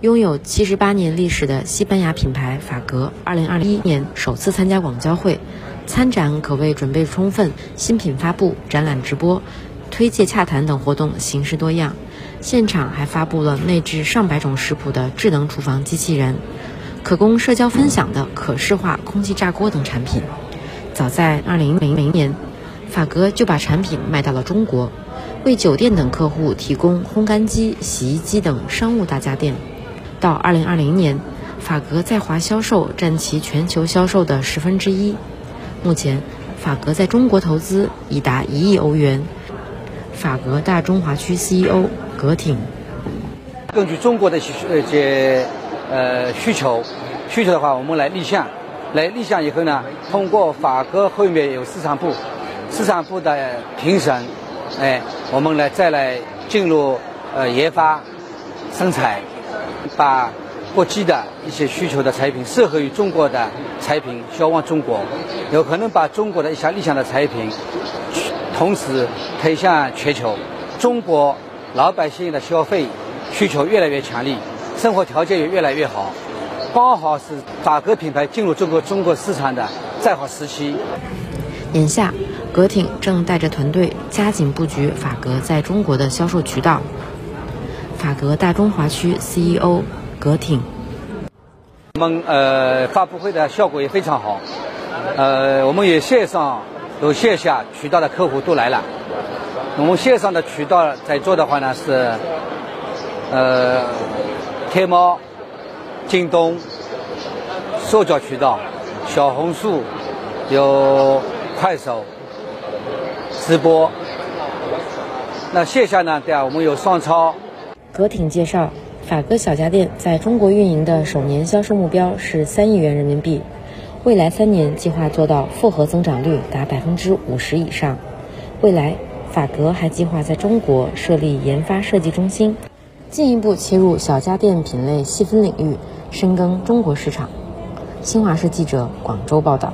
拥有七十八年历史的西班牙品牌法格，二零二一年首次参加广交会，参展可谓准备充分，新品发布、展览直播、推介洽谈等活动形式多样。现场还发布了内置上百种食谱的智能厨房机器人，可供社交分享的可视化空气炸锅等产品。早在二零零零年，法格就把产品卖到了中国，为酒店等客户提供烘干机、洗衣机等商务大家电。到二零二零年，法格在华销售占其全球销售的十分之一。目前，法格在中国投资已达一亿欧元。法格大中华区 CEO 葛挺，根据中国的需呃这呃需求，需求的话，我们来立项，来立项以后呢，通过法格后面有市场部，市场部的评审，哎，我们来再来进入呃研发、生产，把国际的一些需求的产品，适合于中国的产品销往中国，有可能把中国的一项理想的产品。同时推向全球，中国老百姓的消费需求越来越强烈，生活条件也越来越好，刚好是法格品牌进入中国中国市场的再好时期。眼下，格挺正带着团队加紧布局法格在中国的销售渠道。法格大中华区 CEO 格挺，我们呃发布会的效果也非常好，呃，我们也线上。有线下渠道的客户都来了，我们线上的渠道在做的话呢是，呃，天猫、京东、社交渠道、小红书、有快手、直播。那线下呢？对啊，我们有商超。格挺介绍，法格小家电在中国运营的首年销售目标是三亿元人民币。未来三年计划做到复合增长率达百分之五十以上。未来，法格还计划在中国设立研发设计中心，进一步切入小家电品类细分领域，深耕中国市场。新华社记者广州报道。